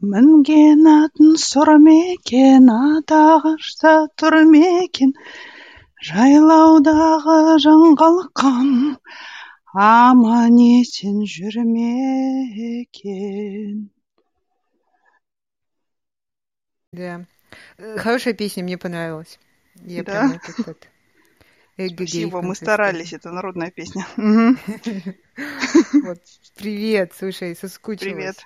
мінген атын сұр мекен атағашта тұр мекен жайлаудағы жаңғалқам аман есен жүр мекен Да. Э, Хорошая песня, мне понравилась. Я Да? прям этот Спасибо, мы старались, это народная песня. Вот. Привет, слушай, соскучилась. Привет.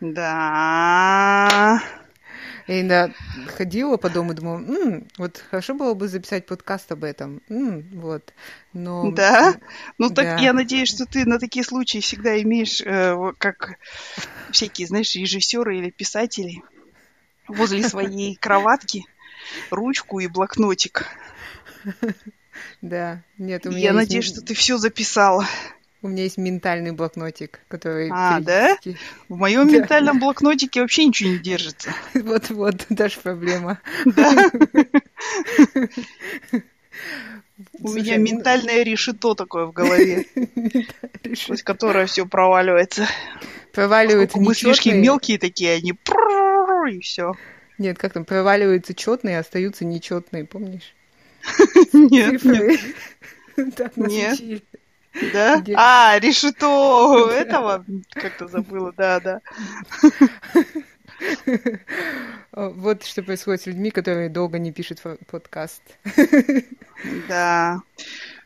Да. Я иногда ходила по дому, думала, «М, вот хорошо было бы записать подкаст об этом. М, вот. Но Да? Ну так да. я надеюсь, что ты на такие случаи всегда имеешь, э, как всякие, знаешь, режиссеры или писатели возле своей кроватки ручку и блокнотик. да, нет, у меня Я надеюсь, что ты все записала. У меня есть ментальный блокнотик, который А, да? В моем Да. ментальном блокнотике вообще ничего не держится. Вот-вот, даже проблема. Да. У меня ну, ментальное решето такое в голове, сквозь которое все проваливается. проваливаются Поскольку мыслишки нечетные. мелкие такие, они и все. Нет, как там, проваливаются четные, остаются нечетные, помнишь? Нет, нет. Так нас учили. Да? А, решето этого как-то забыла, да, да. Вот что происходит с людьми, которые долго не пишут подкаст. Да.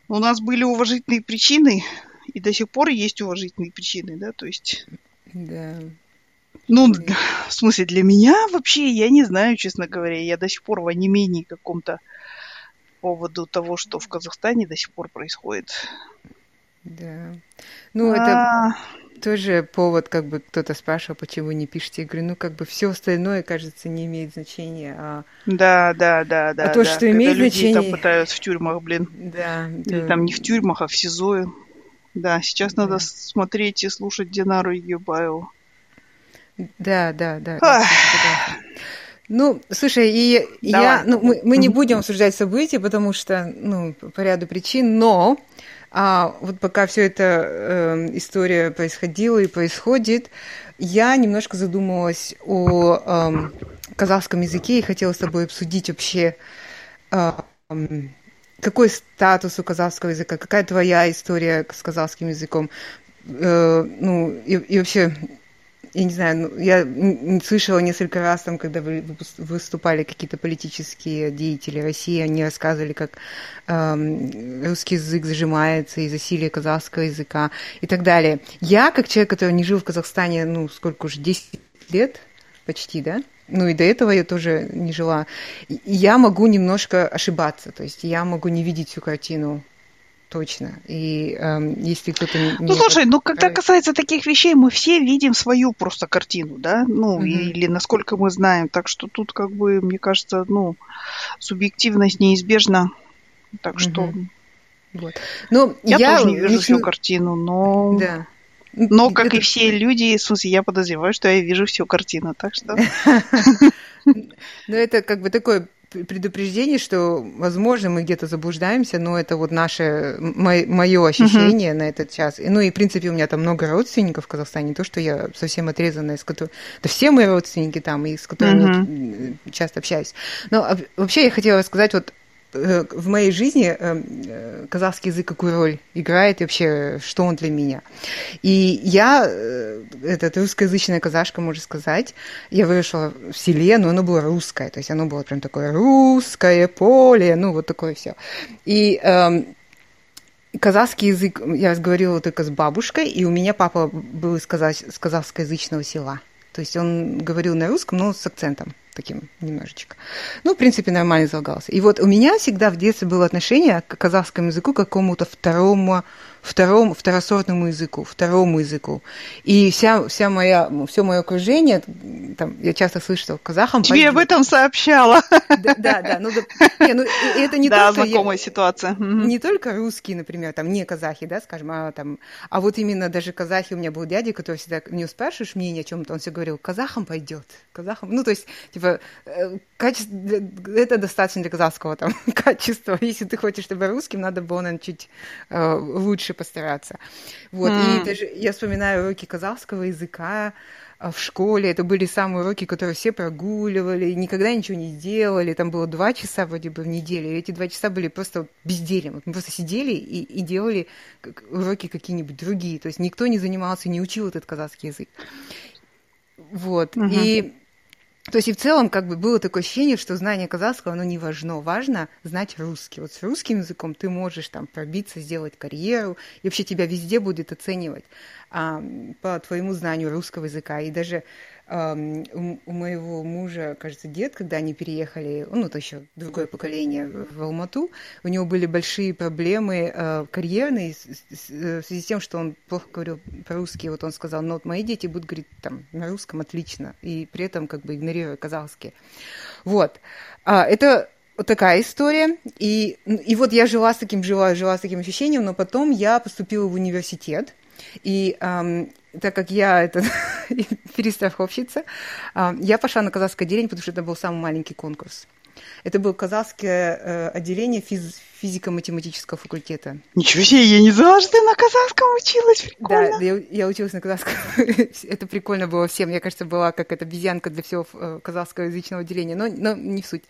У нас были уважительные причины, и до сих пор есть уважительные причины, да, то есть, Да. ну, в смысле, для меня вообще, я не знаю, честно говоря, я до сих пор в онемении каком-то по поводу того, что в Казахстане до сих пор происходит. Да. Ну, это А, тоже повод, как бы кто-то спрашивал, почему не пишете. Я говорю, ну, как бы все остальное, кажется, не имеет значения. А, Да, да, да, да. то, да. что Когда имеет людей там значение- пытают в тюрьмах, блин. да, Или да. там не в тюрьмах, а в СИЗО. Да, сейчас надо Да. смотреть и слушать Динару Егибаеву. Да, да, да. Ну, слушай, и Давай. я, ну, мы, мы не будем обсуждать события, потому что, ну, по ряду причин, но а, вот пока все эта э, история происходила и происходит, я немножко задумалась о эм, казахском языке и хотела с тобой обсудить вообще, э, какой статус у казахского языка, какая твоя история с казахским языком, Э, ну, и, и вообще я не знаю, ну, я слышала несколько раз, там, когда выступали какие-то политические деятели России, они рассказывали, как эм, русский язык зажимается из-за засилия казахского языка и так далее. Я, как человек, который не жил в Казахстане, ну, сколько уже, 10 лет почти, да? Ну и до этого я тоже не жила. Я могу немножко ошибаться, то есть я могу не видеть всю картину точно. И эм, если кто-то... не- Ну, слушай, ну, когда касается таких вещей, мы все видим свою просто картину, да? Ну, Мгм. или насколько мы знаем. Так что тут, как бы, мне кажется, ну, субъективность неизбежна. Так что Мгм. Вот. Ну, я, тоже не вижу всю картину, но... Да. Но, как Это- и все люди, в смысле, я подозреваю, что я вижу всю картину. Так что... Но это как бы такое предупреждение, что, возможно, мы где-то заблуждаемся, но это вот наше, мое ощущение на этот час. И, ну и, в принципе, у меня там много родственников в Казахстане, не то, что я совсем отрезанная, с которой... Да все мои родственники там, и с которыми вот, м, часто общаюсь. Но а, вообще я хотела сказать, вот в моей жизни э, э, казахский язык какую роль играет и вообще, что он для меня. И я, э, этот русскоязычная казашка, можно сказать, я выросла в селе, но оно было русское, то есть оно было прям такое русское поле, ну вот такое все. И эм, казахский язык я разговаривала только с бабушкой, и у меня папа был из, с казахскоязычного села. То есть он говорил на русском, но с акцентом таким немножечко. Ну, в принципе, нормально излагался. И вот у меня всегда в детстве было отношение к казахскому языку к какому-то второму, второму, второсортному языку, второму языку. И вся, вся моя, все мое окружение, там, я часто слышу, что казахам... Тебе об пойдёт. этом сообщала. Да, да, да. Ну, да, не, ну, это не Да, только... я- знакомая ситуация. Мгм. не только русские, например, там не казахи, да, скажем, а там, а вот именно даже казахи, у меня был дядя, который всегда не спрашиваешь мнение о чем-то, он все говорил, казахам пойдет, казахам, ну то есть типа э, качество, это достаточно для казахского там качества, если ты хочешь, чтобы русским, надо было, наверное, чуть э, лучше постараться, вот, М. и даже я вспоминаю уроки казахского языка, в школе, это были самые уроки, которые все прогуливали, никогда ничего не делали, там было два часа вроде бы в неделю, и эти два часа были просто бездельем, мы просто сидели и, и делали уроки какие-нибудь другие, то есть никто не занимался, не учил этот казахский язык. Вот, угу. и то есть и в целом как бы было такое ощущение, что знание казахского, оно не важно. Важно знать русский. Вот с русским языком ты можешь там пробиться, сделать карьеру, и вообще тебя везде будет оценивать а, по твоему знанию русского языка. И даже у моего мужа, кажется, дед, когда они переехали, ну, то еще другое поколение в Алмату, у него были большие проблемы э, карьерные э, в связи с тем, что он плохо говорил по-русски. Вот он сказал, ну, вот мои дети будут говорить там на русском отлично, и при этом как бы игнорируя казахский. Вот. А, это вот такая история. И, и вот я жила с таким, жила, жила с таким ощущением, но потом я поступила в университет, и эм, так как я это перестраховщица, эм, я пошла на казахское отделение, потому что это был самый маленький конкурс. Это было казахское э, отделение физ физико-математического факультета. Ничего себе, я не знала, что ты на казахском училась, прикольно. Да, я, я училась на казахском. это прикольно было всем. Я, кажется, была как эта обезьянка для всего э, казахского язычного отделения, но, но не в суть.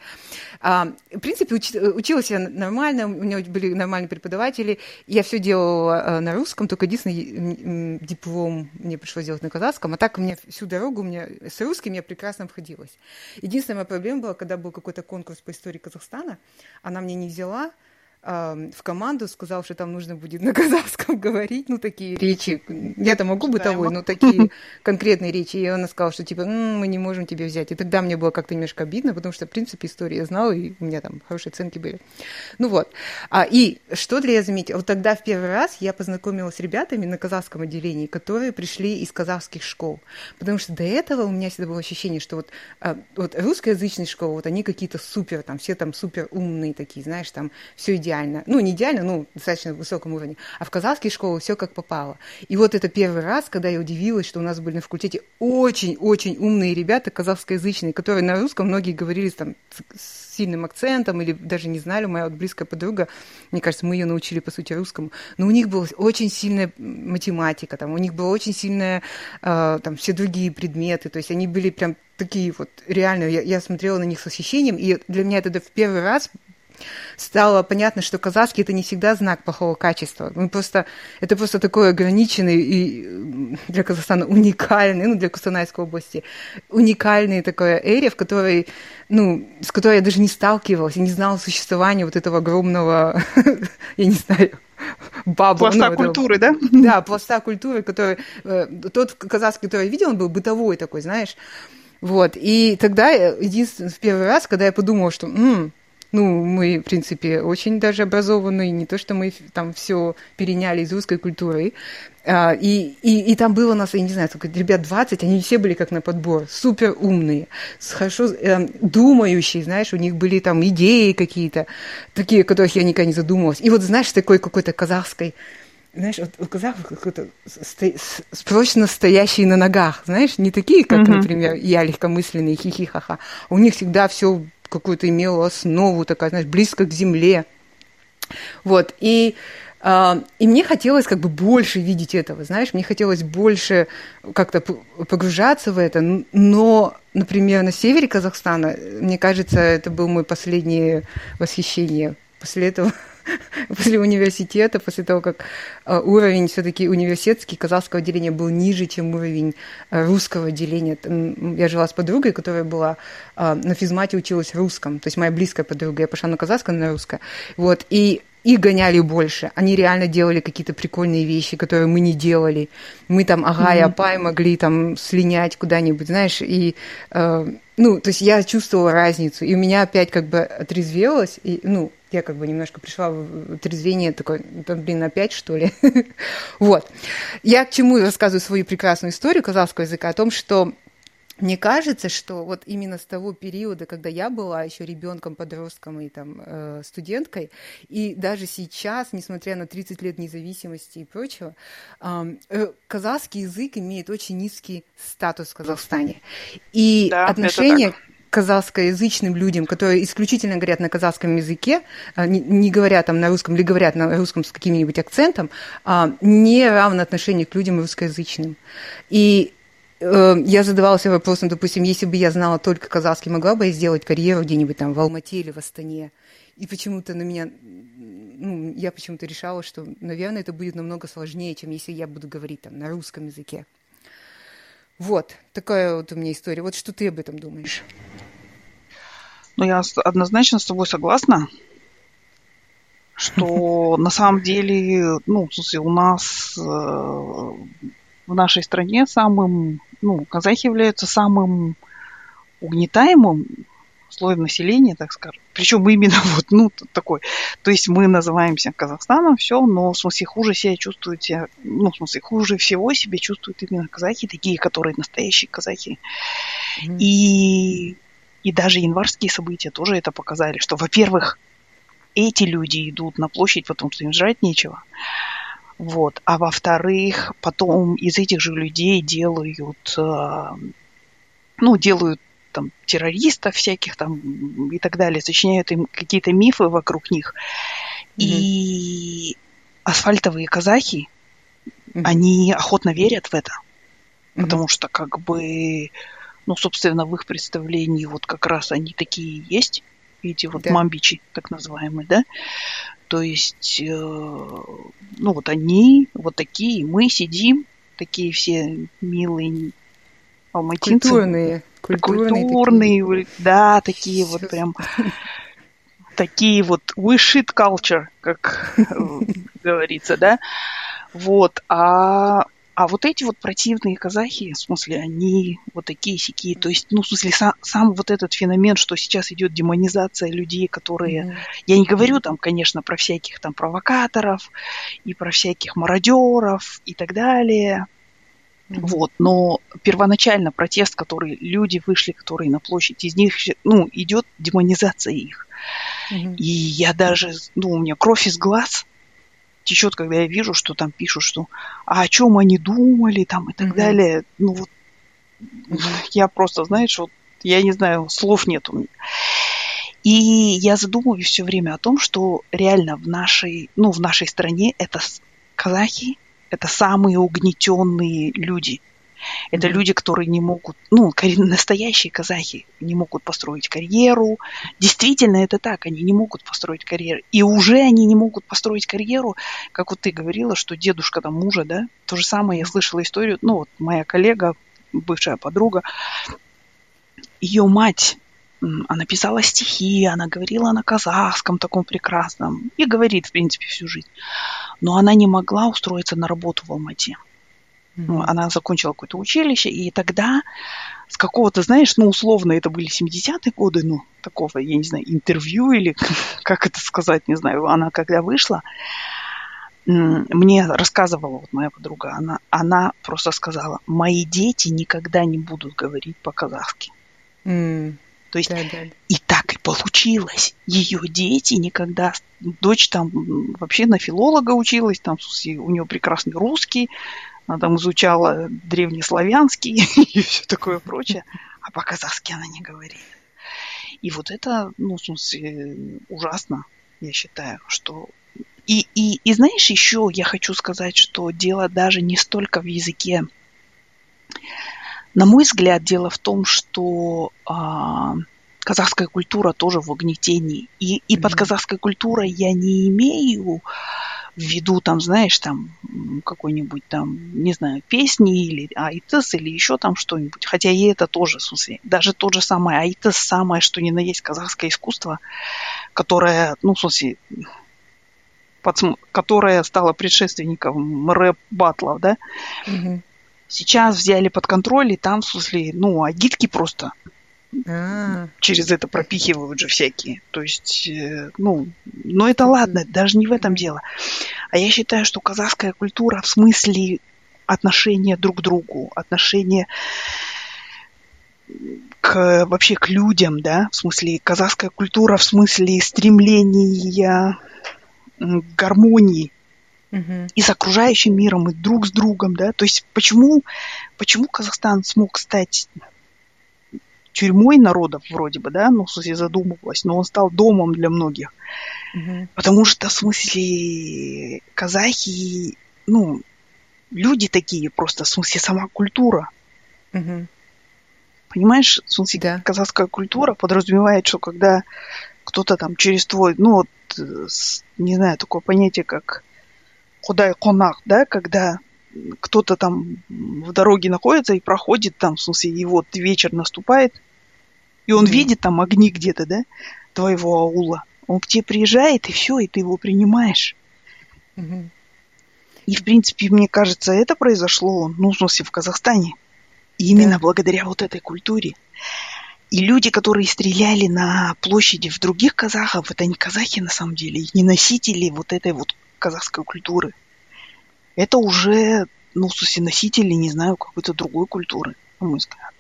А, в принципе, уч, училась я нормально, у меня были нормальные преподаватели. Я все делала э, на русском, только единственный диплом мне пришлось делать на казахском, а так у меня всю дорогу меня с русским я прекрасно обходилась. Единственная моя проблема была, когда был какой-то конкурс по истории Казахстана, она мне не взяла, в команду, сказал, что там нужно будет на казахском говорить, ну, такие речи. Я-то могу бытовой, но такие конкретные речи. И она сказала, что, типа, мы не можем тебя взять. И тогда мне было как-то немножко обидно, потому что, в принципе, историю я знала, и у меня там хорошие оценки были. Ну вот. А, и что для я заметила? Вот тогда в первый раз я познакомилась с ребятами на казахском отделении, которые пришли из казахских школ. Потому что до этого у меня всегда было ощущение, что вот, а, вот русскоязычные школы, вот они какие-то супер, там, все там супер умные такие, знаешь, там, все идеально идеально. Ну, не идеально, ну, достаточно высоком уровне. А в казахские школы все как попало. И вот это первый раз, когда я удивилась, что у нас были на факультете очень-очень умные ребята казахскоязычные, которые на русском многие говорили там с сильным акцентом или даже не знали. Моя вот близкая подруга, мне кажется, мы ее научили, по сути, русскому. Но у них была очень сильная математика, там, у них была очень сильная, э, там, все другие предметы. То есть они были прям такие вот реально, я, я смотрела на них с восхищением, и для меня это в первый раз стало понятно, что казахский это не всегда знак плохого качества. Мы просто, это просто такой ограниченный и для Казахстана уникальный, ну, для Кустанайской области, уникальный такой эре, в которой, ну, с которой я даже не сталкивалась, я не знала существования вот этого огромного, я не знаю, бабу. Пласта ну, культуры, да? Да, пласта культуры, который, э, тот казахский, который я видела, он был бытовой такой, знаешь, вот, и тогда, единственный, в первый раз, когда я подумала, что, м-м, ну, мы, в принципе, очень даже образованные, не то, что мы там все переняли из русской культуры. А, и, и, и там было у нас, я не знаю, сколько, ребят 20, они все были как на подбор, супер умные, хорошо э, думающие, знаешь, у них были там идеи какие-то, такие, о которых я никогда не задумывалась. И вот, знаешь, такой какой-то казахской, знаешь, вот у казахов какой-то спрочно стоящие на ногах, знаешь, не такие, как, uh-huh. например, я легкомысленный, хихихаха. У них всегда все какую-то имела основу, такая, знаешь, близко к земле. Вот, и, э, и мне хотелось как бы больше видеть этого, знаешь, мне хотелось больше как-то погружаться в это, но, например, на севере Казахстана, мне кажется, это был мой последнее восхищение. После этого после университета, после того, как э, уровень все-таки университетский казахского отделения был ниже, чем уровень э, русского отделения. Я жила с подругой, которая была э, на физмате училась русском, то есть моя близкая подруга, я пошла на казахское, на русское. Вот, и их гоняли больше. Они реально делали какие-то прикольные вещи, которые мы не делали. Мы там, ага, и апай могли там слинять куда-нибудь, знаешь, и э, ну, то есть я чувствовала разницу, и у меня опять как бы отрезвелось, и, ну, я как бы немножко пришла в трезвение, такой, блин, опять что ли? вот. Я к чему рассказываю свою прекрасную историю казахского языка, о том, что мне кажется, что вот именно с того периода, когда я была еще ребенком, подростком и там э, студенткой, и даже сейчас, несмотря на 30 лет независимости и прочего, э, казахский язык имеет очень низкий статус в Казахстане. И да, отношение казахскоязычным людям, которые исключительно говорят на казахском языке, а, не, говорят там на русском или говорят на русском с каким-нибудь акцентом, а, не равно отношение к людям русскоязычным. И э, я задавался вопросом, допустим, если бы я знала только казахский, могла бы я сделать карьеру где-нибудь там в Алмате или в Астане? И почему-то на меня, ну, я почему-то решала, что, наверное, это будет намного сложнее, чем если я буду говорить там на русском языке. Вот, такая вот у меня история. Вот что ты об этом думаешь? Ну, я однозначно с тобой согласна, что на самом деле, ну, в смысле, у нас э, в нашей стране самым, ну, казахи являются самым угнетаемым слоем населения, так скажем. Причем именно вот, ну, такой. То есть мы называемся Казахстаном, все, но в смысле хуже себя чувствуют себя, ну, в смысле хуже всего себя чувствуют именно казахи, такие, которые настоящие казахи. Mm-hmm. И, и даже январские события тоже это показали, что, во-первых, эти люди идут на площадь, потому что им жрать нечего. Вот. А во-вторых, потом из этих же людей делают, э, ну, делают там террористов всяких там и так далее, сочиняют им какие-то мифы вокруг них. Mm-hmm. И асфальтовые казахи, mm-hmm. они охотно верят в это, mm-hmm. потому что как бы, ну, собственно, в их представлении вот как раз они такие есть, эти вот да. мамбичи, так называемые, да. То есть, э, ну вот они вот такие, мы сидим, такие все милые алматинцы. Культурные. Культурные, культурные такие. да, такие вот прям такие вот we shit culture, как говорится, да. Вот, а а вот эти вот противные казахи, в смысле, они вот такие сякие. То есть, ну, в смысле, сам, сам вот этот феномен, что сейчас идет демонизация людей, которые... Mm-hmm. Я не говорю там, конечно, про всяких там провокаторов и про всяких мародеров и так далее. Вот, но первоначально протест, который люди вышли, которые на площадь, из них, ну, идет демонизация их. Mm-hmm. И я даже, ну, у меня кровь из глаз течет, когда я вижу, что там пишут, что а о чем они думали, там и так mm-hmm. далее. Ну вот mm-hmm. я просто, знаешь, вот я не знаю, слов нет у меня. И я задумываюсь все время о том, что реально в нашей, ну, в нашей стране это казахи, это самые угнетенные люди. Это mm-hmm. люди, которые не могут, ну, настоящие казахи не могут построить карьеру. Действительно, это так, они не могут построить карьеру. И уже они не могут построить карьеру, как вот ты говорила, что дедушка там мужа, да, то же самое я слышала историю, ну, вот моя коллега, бывшая подруга, ее мать она писала стихи, она говорила на казахском таком прекрасном и говорит, в принципе, всю жизнь. Но она не могла устроиться на работу в Алмате. Mm-hmm. Она закончила какое-то училище, и тогда с какого-то, знаешь, ну, условно, это были 70-е годы, ну, такого, я не знаю, интервью или как это сказать, не знаю, она когда вышла, мне рассказывала вот моя подруга, она, она просто сказала, мои дети никогда не будут говорить по-казахски. Mm. То есть да, да. и так и получилось. Ее дети никогда... Дочь там вообще на филолога училась, там у нее прекрасный русский, она там изучала древнеславянский и все такое прочее, а по-казахски она не говорит. И вот это, ну, в смысле, ужасно, я считаю, что... И, и, и знаешь, еще я хочу сказать, что дело даже не столько в языке, на мой взгляд, дело в том, что а, казахская культура тоже в угнетении. И, и mm-hmm. под казахской культурой я не имею в виду, там, знаешь, там, какой-нибудь там, не знаю, песни или айтыс, или еще там что-нибудь. Хотя и это тоже, в смысле, даже тот же самый айтыс, самое, что ни на есть казахское искусство, которое, ну, в смысле, под, которое стало предшественником рэп-батлов, да, mm-hmm сейчас взяли под контроль, и там, в смысле, ну, агитки просто а. через это пропихивают же всякие. То есть, э, ну, но это ладно, даже не в этом дело. А я считаю, что казахская культура в смысле отношения друг к другу, отношения к, вообще к людям, да, в смысле казахская культура, в смысле стремления к гармонии угу. и с окружающим миром, и друг с другом, да. То есть почему, почему Казахстан смог стать тюрьмой народов вроде бы, да, ну, в смысле, задумывалась, но он стал домом для многих. Угу. Потому что, в смысле, казахи, ну, люди такие просто, в смысле, сама культура. Угу. Понимаешь, в смысле, Да. казахская культура подразумевает, что когда кто-то там через твой, ну вот, э, не знаю, такое понятие, как худай конах, да, когда кто-то там в дороге находится и проходит там, в смысле, и вот вечер наступает, и он Мгм. видит там огни где-то, да, твоего аула. Он к тебе приезжает, и все, и ты его принимаешь. Мгм. И, в принципе, мне кажется, это произошло, ну, в смысле, в Казахстане. И именно Да. благодаря вот этой культуре. И люди, которые стреляли на площади в других казахов, это не казахи на самом деле, и не носители вот этой вот казахской культуры. Это уже, ну, в смысле, носители, не знаю, какой-то другой культуры, на мой взгляд.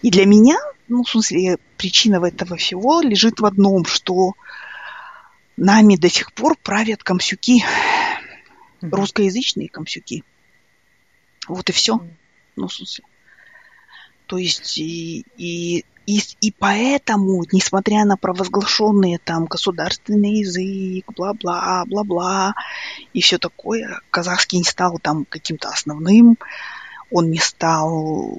И для меня, ну, в смысле, причина этого всего лежит в одном, что нами до сих пор правят комсюки, Мгм. русскоязычные комсюки. Вот и все. Мгм. Ну, в смысле. То есть и, и, и, и поэтому, несмотря на провозглашенные там государственный язык, бла-бла, бла-бла, и все такое, казахский не стал там каким-то основным, он не стал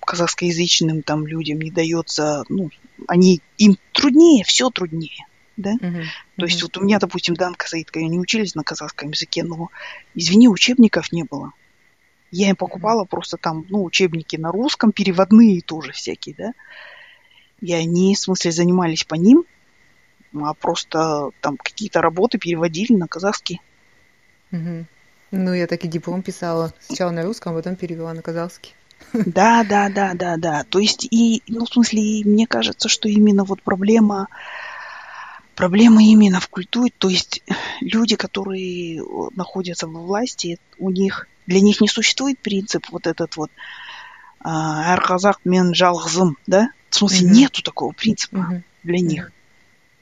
казахскоязычным там людям не дается, ну, они, им труднее, все труднее, да? Мгм. То есть вот у меня, допустим, Данка Саидка, они учились на казахском языке, но, извини, учебников не было. Я им покупала просто там, ну, учебники на русском, переводные тоже всякие, да. И они, в смысле, занимались по ним, а просто там какие-то работы переводили на казахский. Мгм. Ну, я так и диплом писала. Сначала на русском, а потом перевела на казахский. Да, да, да, да, да. То есть и, ну, в смысле, и мне кажется, что именно вот проблема, проблема именно в культуре, то есть люди, которые э, находятся во власти, у них, для них не существует принцип вот этот вот а, «Әр қазақ мен жалғызым», да? В смысле, Мгм. нету такого принципа Мгм. для них.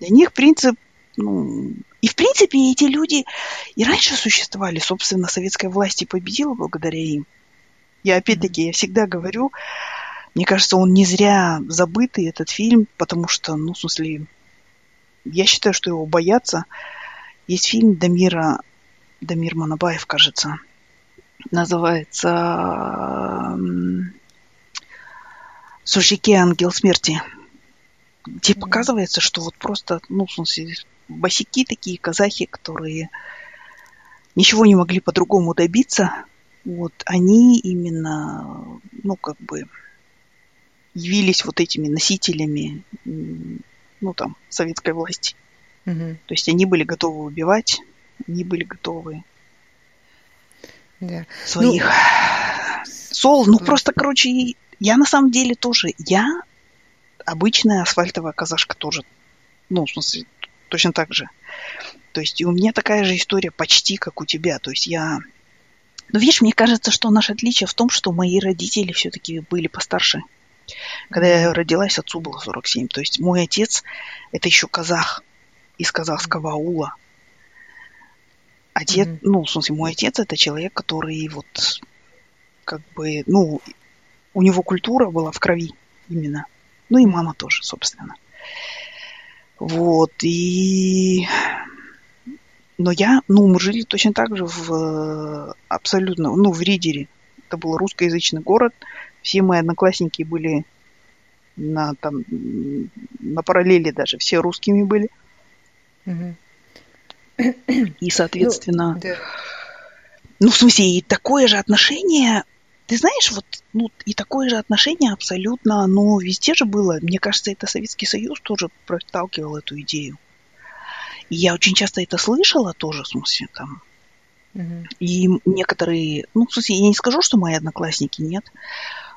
Для них принцип, ну, и в принципе эти люди и раньше существовали, собственно, советская власть и победила благодаря им. Я опять-таки, я всегда говорю, мне кажется, он не зря забытый, этот фильм, потому что, ну, в смысле, я считаю, что его боятся. Есть фильм Дамира, Дамир Манабаев, кажется, называется м, «Сужике ангел смерти», где показывается, что вот просто, ну, в смысле, босики такие, казахи, которые ничего не могли по-другому добиться, вот, они именно, ну, как бы, явились вот этими носителями, ну, там, советской власти. Мгм. То есть они были готовы убивать, они были готовы Да. своих сол. Ну, просто, короче, я на самом деле тоже, я обычная асфальтовая казашка тоже. Ну, в смысле, точно так же. То есть и у меня такая же история почти, как у тебя. То есть я... Ну, видишь, мне кажется, что наше отличие в том, что мои родители все-таки были постарше. Когда я родилась, отцу было 47. То есть мой отец – это еще казах из казахского аула. Отец, Мгм. ну, в смысле, мой отец – это человек, который вот как бы, ну, у него культура была в крови именно. Ну и мама тоже, собственно. Вот, и... Но я, ну, мы жили точно так же в абсолютно, ну, в Ридере. Это был русскоязычный город. Все мои одноклассники были на, там, на параллели даже. Все русскими были. Мгм. И, соответственно... Да. Ну, в смысле, и такое же отношение, ты знаешь, вот, ну, и такое же отношение абсолютно, оно везде же было. Мне кажется, это Советский Союз тоже проталкивал эту идею. И я очень часто это слышала тоже, в смысле, там. И некоторые, ну, в смысле, я не скажу, что мои одноклассники нет,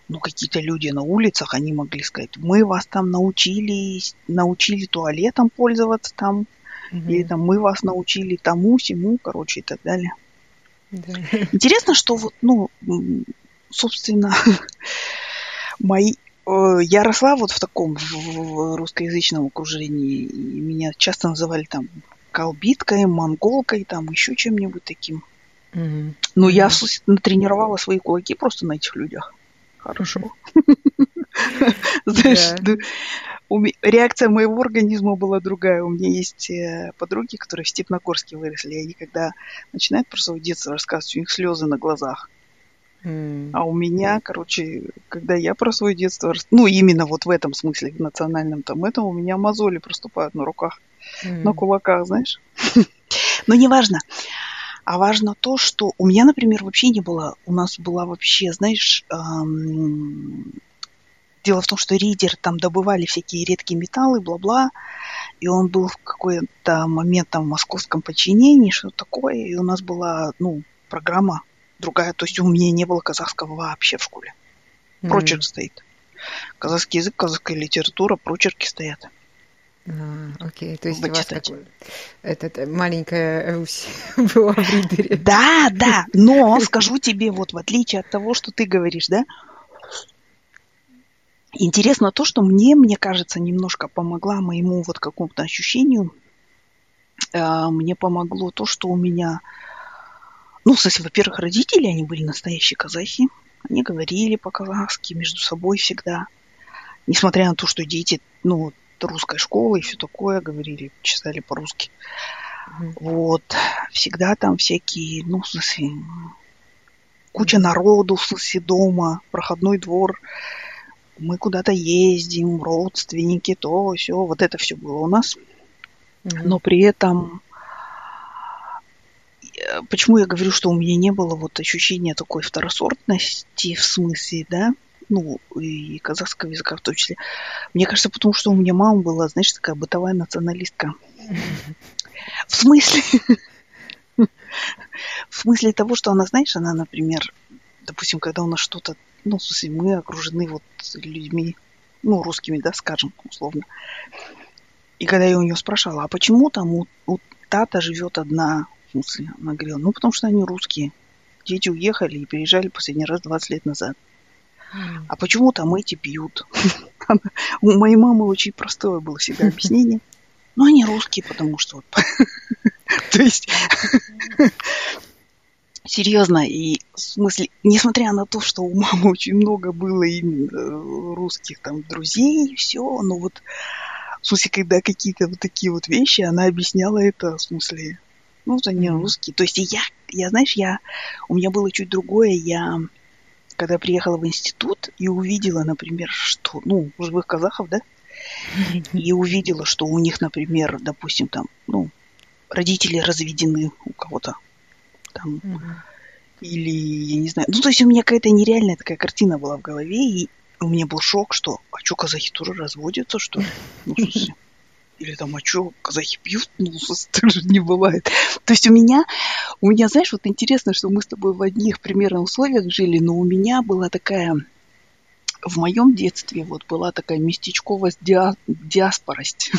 но какие-то люди на улицах, они могли сказать, мы вас там научили, научили туалетом пользоваться там, Мгм. или там мы вас научили тому, сему, короче, и так далее. Да. Интересно, что вот, ну, собственно, мои... э, Я росла вот в таком в- русскоязычном окружении, и меня часто называли там колбиткой, монголкой, там еще чем-нибудь таким. Но я в смысле, натренировала свои кулаки просто на этих людях. Хорошо. Знаешь, реакция моего организма была другая. У меня есть э, подруги, которые в Степногорске выросли, и они когда начинают про свое детство рассказывать, у них слезы на глазах. Mm. А у меня, короче, когда я про свое детство, ну, именно вот в этом смысле, в национальном там этом, у меня мозоли проступают на руках, mm. на кулаках, знаешь. Но неважно. А важно то, что у меня, например, вообще не было, у нас была вообще, знаешь, эм, дело в том, что ридер там добывали всякие редкие металлы, бла-бла, и он был в какой-то момент там в московском подчинении, что такое, и у нас была, ну, программа другая, то есть у меня не было казахского вообще в школе. Прочерк mm-hmm. стоит. Казахский язык, казахская литература, прочерки стоят. А, окей, то есть Вычитать. у вас такой, этот, маленькая Русь была в ридере. Да, да, но скажу тебе, вот в отличие от того, что ты говоришь, да, интересно то, что мне, мне кажется, немножко помогла моему вот какому-то ощущению, э, мне помогло то, что у меня, ну, в смысле, во-первых, родители, они были настоящие казахи, они говорили по-казахски между собой всегда, несмотря на то, что дети, ну, русской школы и все такое, говорили, читали по-русски. Mm-hmm. Вот. Всегда там всякие, ну, в смысле, куча народу, в смысле, дома, проходной двор. Мы куда-то ездим, родственники, то, все. Вот это все было у нас. Mm-hmm. Но при этом э, почему я говорю, что у меня не было вот ощущения такой второсортности в смысле, да, ну, и казахского языка в том числе. Мне кажется, потому что у меня мама была, знаешь, такая бытовая националистка. В смысле? В смысле того, что она, знаешь, она, например, допустим, когда у нас что-то, ну, в смысле, мы окружены вот людьми, ну, русскими, да, скажем, условно. И когда я у нее спрашивала, а почему там у, у тата живет одна, в смысле, она говорила, ну, потому что они русские. Дети уехали и переезжали последний раз 20 лет назад. А почему там эти пьют? У моей мамы очень простое было всегда объяснение. Ну, они русские, потому что... То есть... Серьезно, и в смысле, несмотря на то, что у мамы очень много было именно русских там друзей и все, но вот в смысле, когда какие-то вот такие вот вещи, она объясняла это, в смысле, ну, вот они русские. То есть я, я, знаешь, я, у меня было чуть другое, я когда приехала в институт и увидела, например, что, ну, живых казахов, да, и увидела, что у них, например, допустим, там, ну, родители разведены у кого-то там, или, я не знаю, ну, то есть у меня какая-то нереальная такая картина была в голове, и у меня был шок, что, а что, казахи тоже разводятся, что ли? Ну, смысле, или там, а что, казахи пьют? Ну, так же не бывает. То есть у меня, у меня, знаешь, вот интересно, что мы с тобой в одних примерно условиях жили, но у меня была такая, в моем детстве вот была такая местечковость, диа, диаспорость.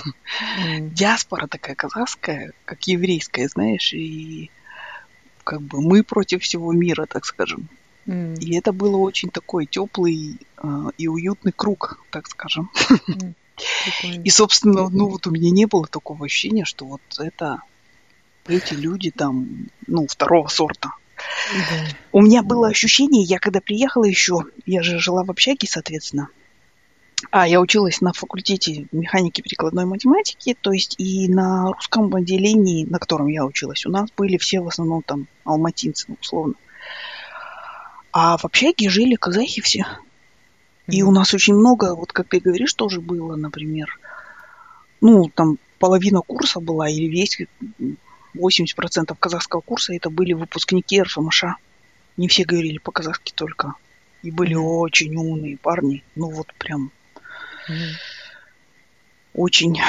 Mm. Диаспора такая казахская, как еврейская, знаешь, и как бы мы против всего мира, так скажем. Mm. И это было очень такой теплый э, и уютный круг, так скажем. Mm. И, собственно, ну вот у меня не было такого ощущения, что вот это эти люди там, ну, второго сорта. Да. У меня было ощущение, я когда приехала еще, я же жила в общаге, соответственно, а я училась на факультете механики прикладной математики, то есть и на русском отделении, на котором я училась, у нас были все в основном там алматинцы, условно. А в общаге жили казахи все. И у нас очень много, вот как ты говоришь, тоже было, например, ну, там половина курса была, или весь 80% казахского курса это были выпускники РФМШ. Не все говорили по-казахски только. И были mm-hmm. очень умные парни. Ну вот прям mm-hmm. очень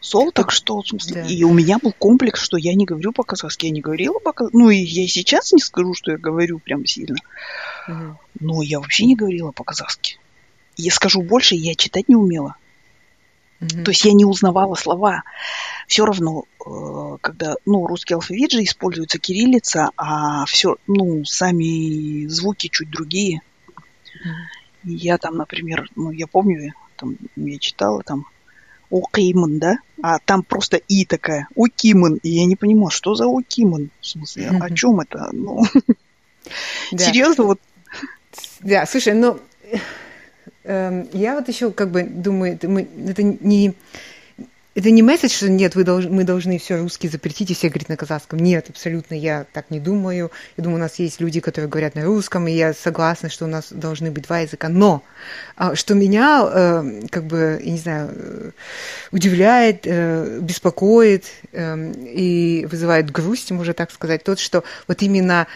сол, так что, в смысле, да. и у меня был комплекс, что я не говорю по-казахски, я не говорила по-казахски, ну и я сейчас не скажу, что я говорю прям сильно, угу. но я вообще не говорила по-казахски. Я скажу больше, я читать не умела. Угу. То есть я не узнавала слова. Все равно, э, когда, ну, русский алфавит же используется кириллица, а все, ну, сами звуки чуть другие. Угу. Я там, например, ну, я помню, там, я читала там Окимон, да? А там просто И такая, Окимон. И я не понимаю, что за Окимон? В смысле, mm-hmm. о чем это? Ну, да. серьезно, вот. Да, слушай, ну, э, я вот еще как бы думаю, это не, это не месседж, что нет, вы долж, мы должны все русский запретить и все говорить на казахском. Нет, абсолютно я так не думаю. Я думаю, у нас есть люди, которые говорят на русском, и я согласна, что у нас должны быть два языка. Но а, что меня, э, как бы, я не знаю, э, удивляет, э, беспокоит и вызывает грусть, можно так сказать, тот, что вот именно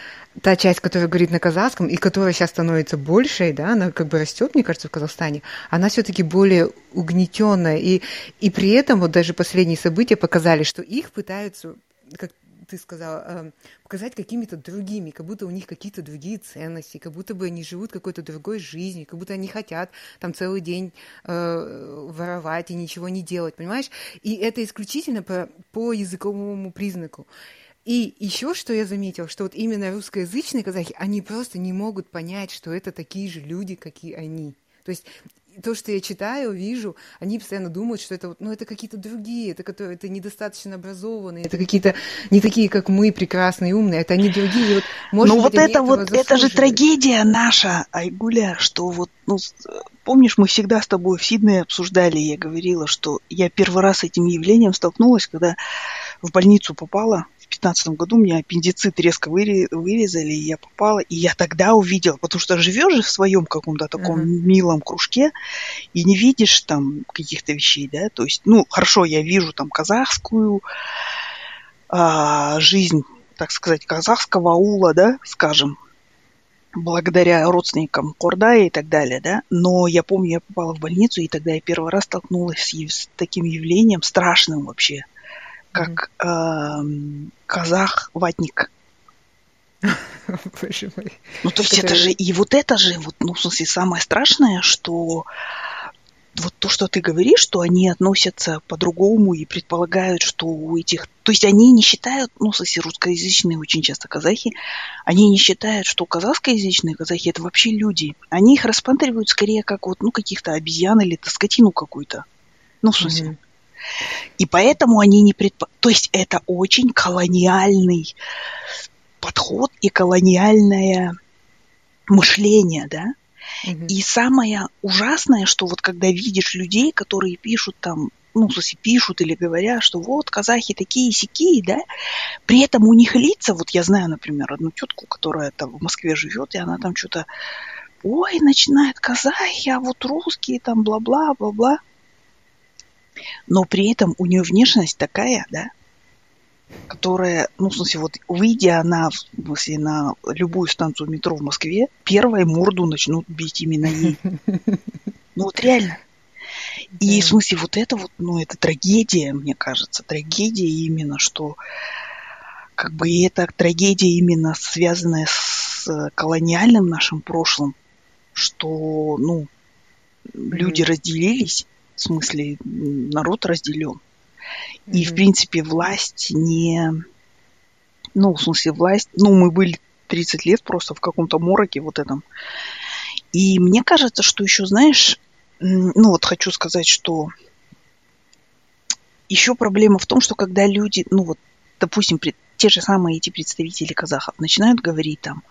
та часть, которая говорит на казахском, и которая сейчас становится большей, да, она как бы растет, мне кажется, в Казахстане, она все-таки более угнетенная. И, и при этом вот даже последние события показали, что их пытаются, как ты сказала, эм, показать какими-то другими, как будто у них какие-то другие ценности, как будто бы они живут какой-то другой жизнью, как будто они хотят там целый день э, воровать и ничего не делать, понимаешь? И это исключительно по, по языковому признаку. И еще что я заметила, что вот именно русскоязычные казахи, они просто не могут понять, что это такие же люди, как и они. То есть то, что я читаю, вижу, они постоянно думают, что это, ну, это какие-то другие, это которые это недостаточно образованные, это какие-то не такие, как мы, прекрасные, умные, это они другие. Вот, может ну вот это вот, это же трагедия наша, Айгуля, что вот, ну, помнишь, мы всегда с тобой в Сиднее обсуждали, я говорила, что я первый раз с этим явлением столкнулась, когда в больницу попала, 2015 году мне аппендицит резко вырезали, и я попала, и я тогда увидела, потому что живешь же в своем каком-то таком uh-huh. милом кружке, и не видишь там каких-то вещей, да, то есть, ну, хорошо, я вижу там казахскую а, жизнь, так сказать, казахского аула, да, скажем, благодаря родственникам Кордая и так далее, да, но я помню, я попала в больницу, и тогда я первый раз столкнулась с, с таким явлением, страшным вообще, как э, казах-ватник. Боже мой. Ну, то есть это же, и вот это же, вот, ну, в смысле, самое страшное, что вот то, что ты говоришь, что они относятся по-другому и предполагают, что у этих... То есть они не считают, ну, смысле, русскоязычные очень часто казахи, они не считают, что казахскоязычные казахи – это вообще люди. Они их рассматривают скорее как вот, ну, каких-то обезьян или скотину какую-то. Ну, в смысле. И поэтому они не предпо... То есть это очень колониальный подход и колониальное мышление, да? Mm-hmm. И самое ужасное, что вот когда видишь людей, которые пишут там, ну, в пишут или говорят, что вот казахи такие сякие, да, при этом у них лица, вот я знаю, например, одну тетку, которая там в Москве живет, и она там что-то, ой, начинает казахи, а вот русские там бла-бла, бла-бла но при этом у нее внешность такая, да, которая, ну, в смысле, вот выйдя она, в смысле, на любую станцию метро в Москве, первой морду начнут бить именно ей. Ну, вот реально. И, в смысле, вот это вот, ну, это трагедия, мне кажется, трагедия именно, что как бы и это трагедия именно связанная с колониальным нашим прошлым, что, ну, люди разделились, в смысле народ разделен. Mm-hmm. И, в принципе, власть не... Ну, в смысле, власть... Ну, мы были 30 лет просто в каком-то мороке вот этом. И мне кажется, что еще, знаешь, ну вот хочу сказать, что еще проблема в том, что когда люди, ну вот, допустим, те же самые эти представители казахов начинают говорить там,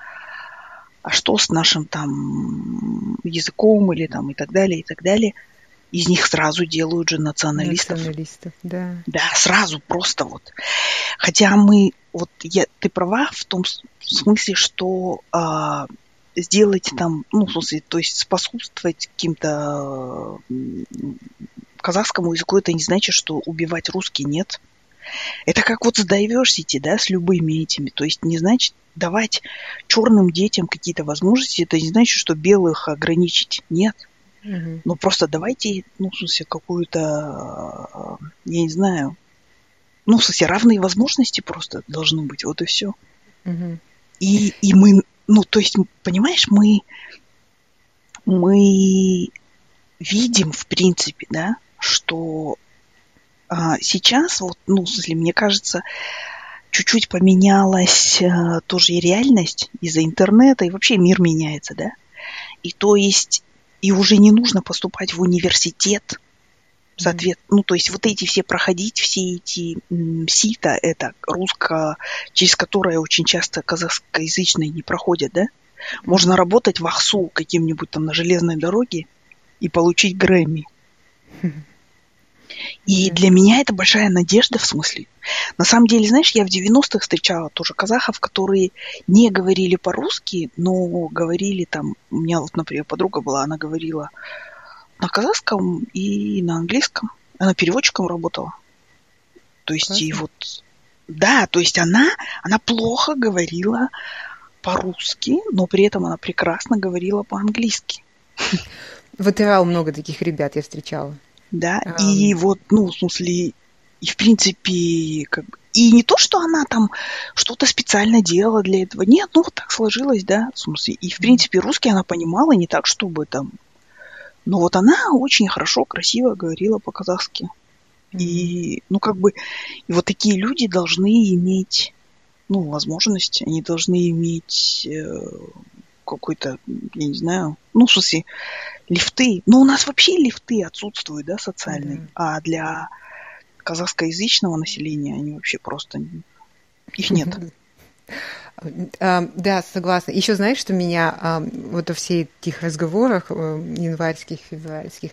а что с нашим там языком или там и так далее, и так далее – из них сразу делают же националистов. Националистов, да. Да, сразу просто вот. Хотя мы, вот я, ты права в том смысле, что а, сделать там, ну, в смысле, то есть способствовать каким-то казахскому языку, это не значит, что убивать русский нет. Это как вот с diversity, да, с любыми этими. То есть не значит давать черным детям какие-то возможности, это не значит, что белых ограничить. Нет. Угу. Ну, просто давайте, ну, в смысле, какую-то, я не знаю, ну, в смысле, равные возможности просто должны быть, вот и все. Угу. И, и мы, ну, то есть, понимаешь, мы, мы видим, в принципе, да, что а, сейчас, вот, ну, в смысле, мне кажется, чуть-чуть поменялась а, тоже и реальность из-за интернета, и вообще мир меняется, да. И то есть и уже не нужно поступать в университет. Соответственно, ну, то есть вот эти все проходить, все эти м, сита, это русско, через которое очень часто казахскоязычные не проходят, да? Можно работать в Ахсу каким-нибудь там на железной дороге и получить Грэмми. И для меня это большая надежда в смысле. На самом деле, знаешь, я в 90-х встречала тоже казахов, которые не говорили по-русски, но говорили там... У меня вот, например, подруга была, она говорила на казахском и на английском. Она переводчиком работала. То есть Классно. и вот... Да, то есть она, она плохо говорила по-русски, но при этом она прекрасно говорила по-английски. В ИТРАУ много таких ребят я встречала. Да, um... и вот, ну, в смысле, и в принципе, как бы, и не то, что она там что-то специально делала для этого. Нет, ну вот так сложилось, да, в смысле. И в принципе русский она понимала не так, чтобы там. Но вот она очень хорошо, красиво говорила по-казахски. И, ну, как бы, и вот такие люди должны иметь, ну, возможность, они должны иметь э, какой-то, я не знаю, ну, в смысле, лифты. Ну, у нас вообще лифты отсутствуют, да, социальные. Mm-hmm. А для казахскоязычного населения они вообще просто... Их нет. А, да, согласна. Еще знаешь, что меня а, вот во всех этих разговорах э, январских, февральских,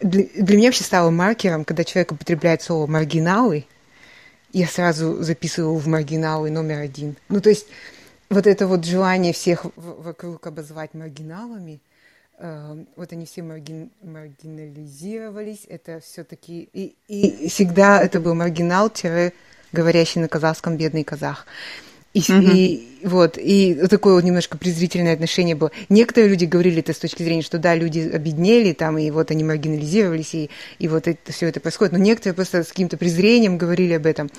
для, для меня вообще стало маркером, когда человек употребляет слово «маргиналы», я сразу записываю в маргиналы номер один. Ну, то есть вот это вот желание всех вокруг обозвать маргиналами, вот они все маргин, маргинализировались, это все-таки... И, и всегда это был маргинал-говорящий на казахском бедный казах. И, угу. и вот, и такое вот немножко презрительное отношение было. Некоторые люди говорили это с точки зрения, что да, люди обеднели там, и вот они маргинализировались, и, и вот это, все это происходит. Но некоторые просто с каким-то презрением говорили об этом.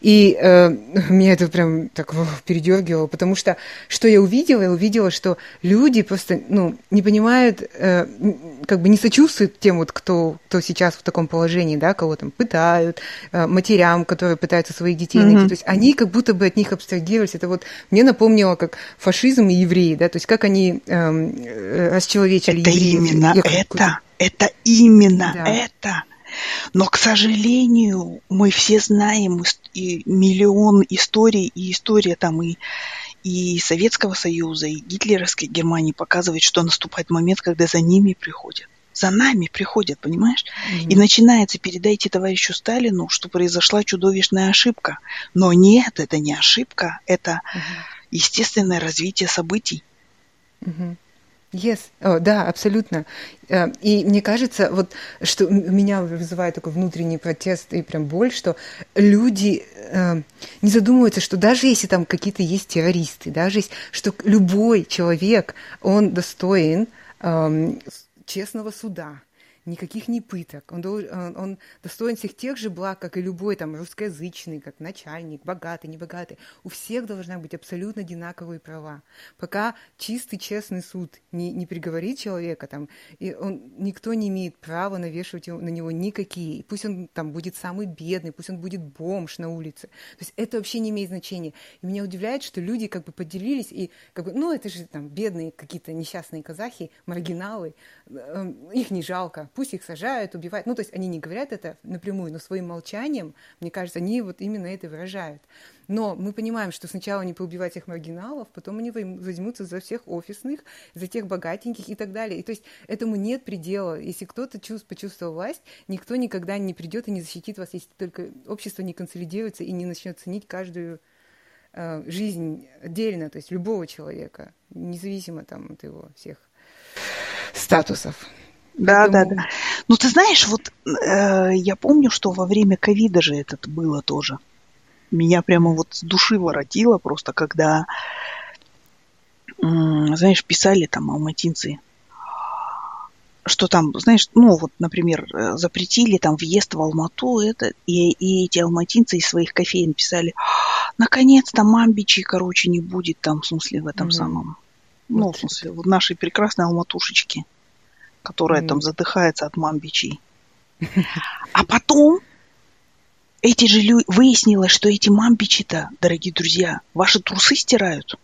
И э, меня это прям так передергивало, потому что что я увидела? Я увидела, что люди просто, ну, не понимают, э, как бы не сочувствуют тем вот, кто, кто сейчас в таком положении, да, кого там пытают, э, матерям, которые пытаются своих детей найти. Mm-hmm. То есть они как будто бы от них абстрагировались. Это вот мне напомнило, как фашизм и евреи, да, то есть как они эм, э, расчеловечили это евреев. Именно это, это именно да. это. Но, к сожалению, мы все знаем и миллион историй, и история там и, и Советского Союза, и гитлеровской Германии показывает, что наступает момент, когда за ними приходят. За нами приходят, понимаешь? Mm-hmm. И начинается передайте товарищу Сталину, что произошла чудовищная ошибка. Но нет, это не ошибка, это mm-hmm естественное развитие событий. Yes, oh, да, абсолютно. Э, и мне кажется, вот что меня вызывает такой внутренний протест и прям боль, что люди э, не задумываются, что даже если там какие-то есть террористы, даже если, что любой человек, он достоин э, честного суда, никаких не пыток. Он, он, он достоин всех тех же благ, как и любой там русскоязычный, как начальник, богатый, небогатый. У всех должна быть абсолютно одинаковые права. Пока чистый, честный суд не, не приговорит человека, там, и он, никто не имеет права навешивать на него никакие. И пусть он там будет самый бедный, пусть он будет бомж на улице. То есть это вообще не имеет значения. И меня удивляет, что люди как бы поделились, и как бы, ну, это же там бедные какие-то несчастные казахи, маргиналы, э, их не жалко пусть их сажают, убивают. Ну, то есть они не говорят это напрямую, но своим молчанием, мне кажется, они вот именно это выражают. Но мы понимаем, что сначала они поубивают всех маргиналов, потом они возьмутся за всех офисных, за тех богатеньких и так далее. И то есть этому нет предела. Если кто-то чувств, почувствовал власть, никто никогда не придет и не защитит вас, если только общество не консолидируется и не начнет ценить каждую э, жизнь отдельно, то есть любого человека, независимо там от его всех статусов. Да, Поэтому... да, да. Ну, ты знаешь, вот э, я помню, что во время ковида же это было тоже. Меня прямо вот с души воротило просто, когда, э, знаешь, писали там алматинцы, что там, знаешь, ну вот, например, э, запретили там въезд в Алмату, это, и, и эти алматинцы из своих кофеин писали, наконец-то мамбичи, короче, не будет там, в смысле, в этом mm-hmm. самом, ну, вот. в смысле, вот нашей прекрасной алматушечки которая mm. там задыхается от мамбичей. А потом эти же люди... Выяснилось, что эти мамбичи-то, дорогие друзья, ваши трусы стирают.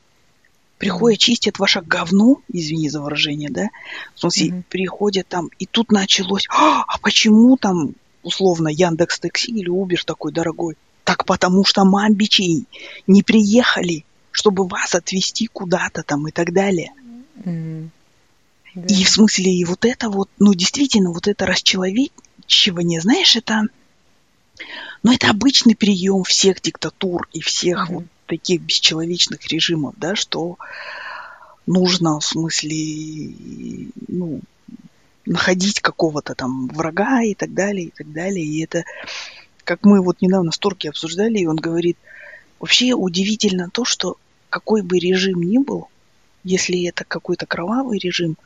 Приходят, чистят ваше говно, извини за выражение, да? В смысле, mm-hmm. приходят там, и тут началось, а, а почему там, условно, Яндекс Такси или Убер такой дорогой? Так потому что мамбичи не приехали, чтобы вас отвезти куда-то там и так далее. Mm-hmm. И в смысле, и вот это вот, ну, действительно, вот это расчеловечивание, знаешь, это, Но это обычный прием всех диктатур и всех mm-hmm. вот таких бесчеловечных режимов, да, что нужно в смысле, ну, находить какого-то там врага и так далее, и так далее. И это, как мы вот недавно с Торки обсуждали, и он говорит, вообще удивительно то, что какой бы режим ни был, если это какой-то кровавый режим,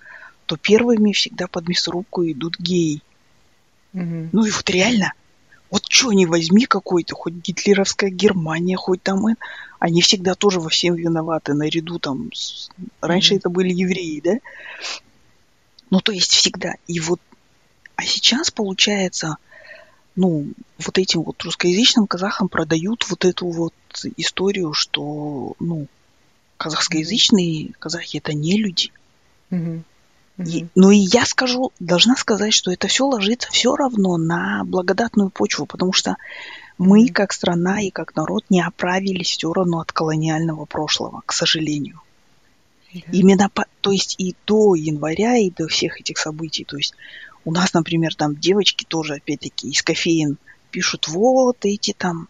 то первыми всегда под мясорубку идут геи. Угу. Ну и вот реально, вот что не возьми какой-то, хоть гитлеровская Германия, хоть там это, они всегда тоже во всем виноваты, наряду там, с... раньше mm-hmm. это были евреи, да? Ну, то есть всегда. И вот, а сейчас получается, ну, вот этим вот русскоязычным казахам продают вот эту вот историю, что, ну, казахскоязычные казахи это не люди. Mm-hmm. И, ну и я скажу, должна сказать, что это все ложится все равно на благодатную почву, потому что мы, как страна и как народ, не оправились все равно от колониального прошлого, к сожалению. Да. Именно, по, то есть и до января, и до всех этих событий, то есть у нас, например, там девочки тоже, опять-таки, из кофеин пишут, вот эти там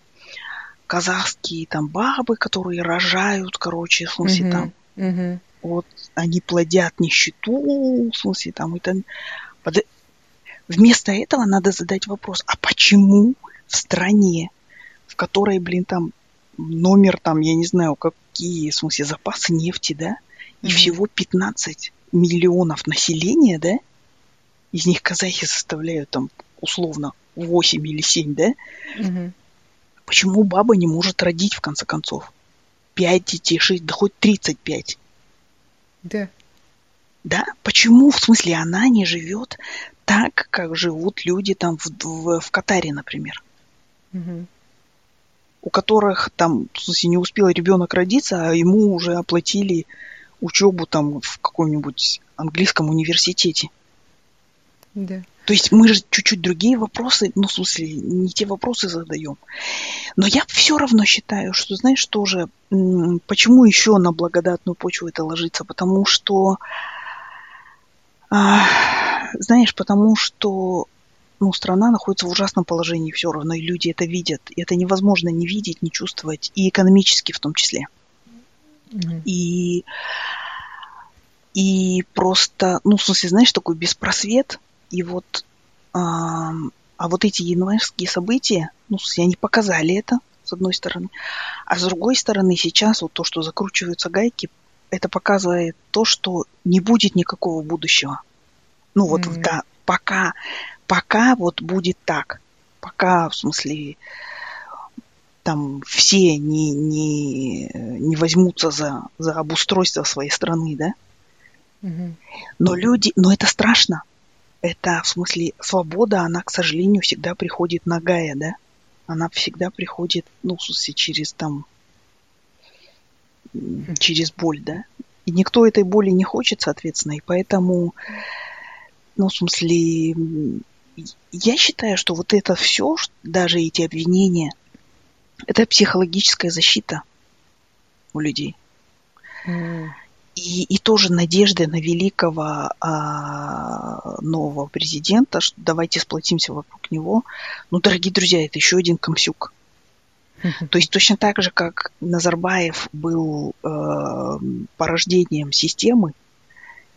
казахские там бабы, которые рожают, короче, в смысле, угу. там, угу вот они плодят нищету, в смысле, там, там. Вместо этого надо задать вопрос, а почему в стране, в которой, блин, там номер, там, я не знаю, какие, в смысле, запасы нефти, да, и mm-hmm. всего 15 миллионов населения, да, из них казахи составляют там условно 8 или 7, да, mm-hmm. почему баба не может родить, в конце концов? 5 детей, 6, да хоть 35. Да. Да? Почему, в смысле, она не живет так, как живут люди там в, в, в Катаре, например? Угу. У которых там, в смысле, не успел ребенок родиться, а ему уже оплатили учебу там в каком-нибудь английском университете. Да. То есть мы же чуть-чуть другие вопросы, ну, в смысле, не те вопросы задаем. Но я все равно считаю, что, знаешь, тоже, почему еще на благодатную почву это ложится? Потому что, а, знаешь, потому что ну, страна находится в ужасном положении все равно, и люди это видят. И это невозможно не видеть, не чувствовать, и экономически в том числе. Mm-hmm. И, и просто, ну, в смысле, знаешь, такой беспросвет, и вот, а, а вот эти январские события, ну, они показали это, с одной стороны. А с другой стороны, сейчас вот то, что закручиваются гайки, это показывает то, что не будет никакого будущего. Ну вот, mm-hmm. да, пока, пока вот будет так. Пока, в смысле, там все не, не, не возьмутся за, за обустройство своей страны, да? Mm-hmm. Но люди, но это страшно, это, в смысле, свобода, она, к сожалению, всегда приходит нагая, да? Она всегда приходит, ну, в смысле, через там, через боль, да? И никто этой боли не хочет, соответственно, и поэтому, ну, в смысле, я считаю, что вот это все, даже эти обвинения, это психологическая защита у людей. Mm и, и тоже надежды на великого а, нового президента, что давайте сплотимся вокруг него. Ну, дорогие друзья, это еще один Комсюк. То есть точно так же, как Назарбаев был э, порождением системы,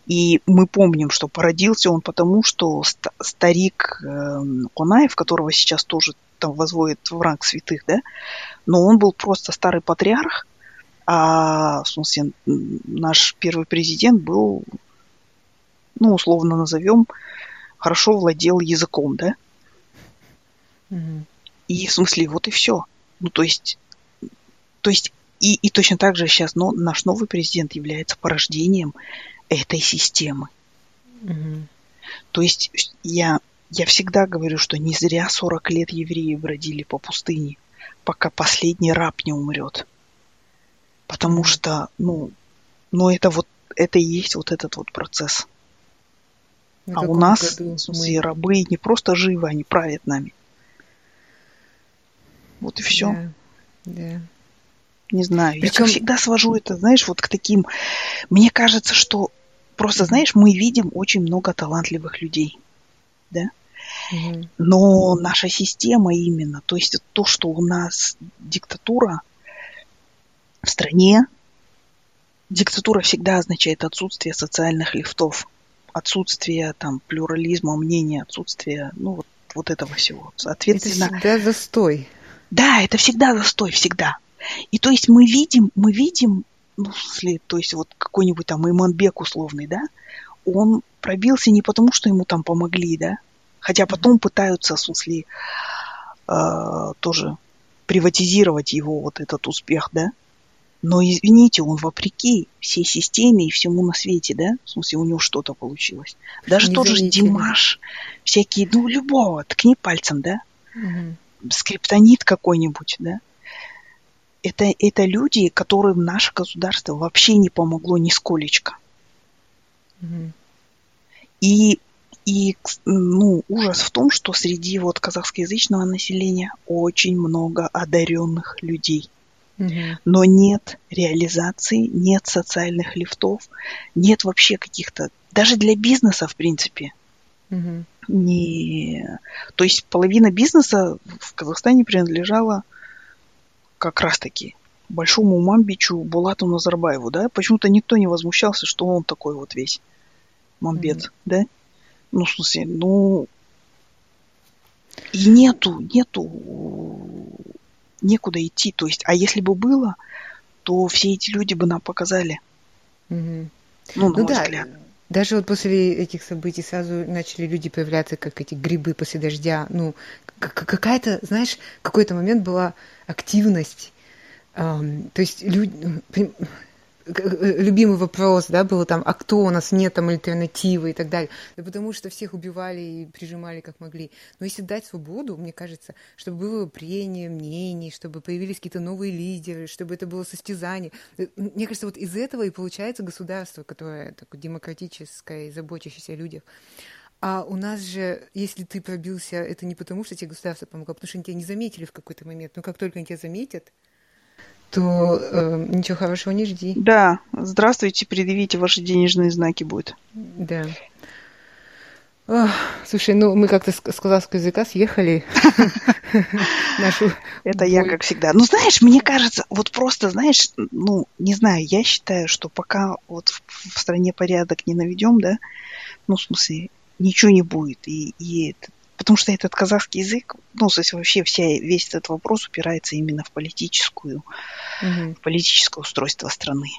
и мы помним, что породился он потому, что ст- старик э, Конаев, которого сейчас тоже там возводят в ранг святых, да, но он был просто старый патриарх, а, в смысле, наш первый президент был, ну, условно назовем, хорошо владел языком, да? Угу. И, в смысле, вот и все. Ну, то есть, то есть и, и точно так же сейчас но, наш новый президент является порождением этой системы. Угу. То есть я, я всегда говорю, что не зря 40 лет евреи бродили по пустыне, пока последний раб не умрет. Потому что, ну, ну это вот, это и есть вот этот вот процесс. а у нас, мы... рабы не просто живы, они правят нами. Вот и все. Да, да. Не знаю. Причем... Я всегда свожу это, знаешь, вот к таким... Мне кажется, что просто, знаешь, мы видим очень много талантливых людей. Да? Угу. Но наша система именно, то есть то, что у нас диктатура в стране, диктатура всегда означает отсутствие социальных лифтов, отсутствие там плюрализма мнения, отсутствие, ну вот, вот этого всего. Соответственно, это всегда застой. Да, это всегда застой, всегда. И то есть мы видим, мы видим, ну, если, то есть вот какой-нибудь там Иманбек условный, да, он пробился не потому, что ему там помогли, да, хотя потом пытаются, в смысле, э, тоже приватизировать его вот этот успех, да, но, извините, он вопреки всей системе и всему на свете, да? В смысле, у него что-то получилось. Даже не тот же Димаш, всякие, ну, любого, ткни пальцем, да? Угу. Скриптонит какой-нибудь, да? Это, это люди, которым наше государство вообще не помогло нисколечко. Угу. И, и ну, ужас в том, что среди вот казахскоязычного населения очень много одаренных людей – но нет реализации, нет социальных лифтов, нет вообще каких-то, даже для бизнеса, в принципе, угу. не... То есть половина бизнеса в Казахстане принадлежала как раз-таки большому мамбичу Булату Назарбаеву, да? Почему-то никто не возмущался, что он такой вот весь мамбет, mm да? Ну, в смысле, ну... И нету, нету некуда идти. То есть, а если бы было, то все эти люди бы нам показали. Угу. Ну, на ну, мой да. взгляд. Даже вот после этих событий сразу начали люди появляться, как эти грибы после дождя. Ну, какая-то, знаешь, какой-то момент была активность. Um, то есть люди, любимый вопрос, да, был там, а кто у нас, нет там альтернативы и так далее. Да потому что всех убивали и прижимали как могли. Но если дать свободу, мне кажется, чтобы было прение мнений, чтобы появились какие-то новые лидеры, чтобы это было состязание. Э, мне кажется, вот из этого и получается государство, которое такое демократическое заботящееся о людях. А у нас же, если ты пробился, это не потому, что тебе государство помогло, а потому что они тебя не заметили в какой-то момент. Но как только они тебя заметят, то э, ничего хорошего не жди. Да, здравствуйте, предъявите ваши денежные знаки будет. Да. Ох, слушай, ну мы как-то с казахского языка съехали нашу. Это я, как всегда. Ну, знаешь, мне кажется, вот просто, знаешь, ну, не знаю, я считаю, что пока вот в стране порядок не наведем, да, ну, в смысле, ничего не будет. И, и Потому что этот казахский язык, ну, то есть вообще вся, весь этот вопрос упирается именно в политическую, угу. в политическое устройство страны.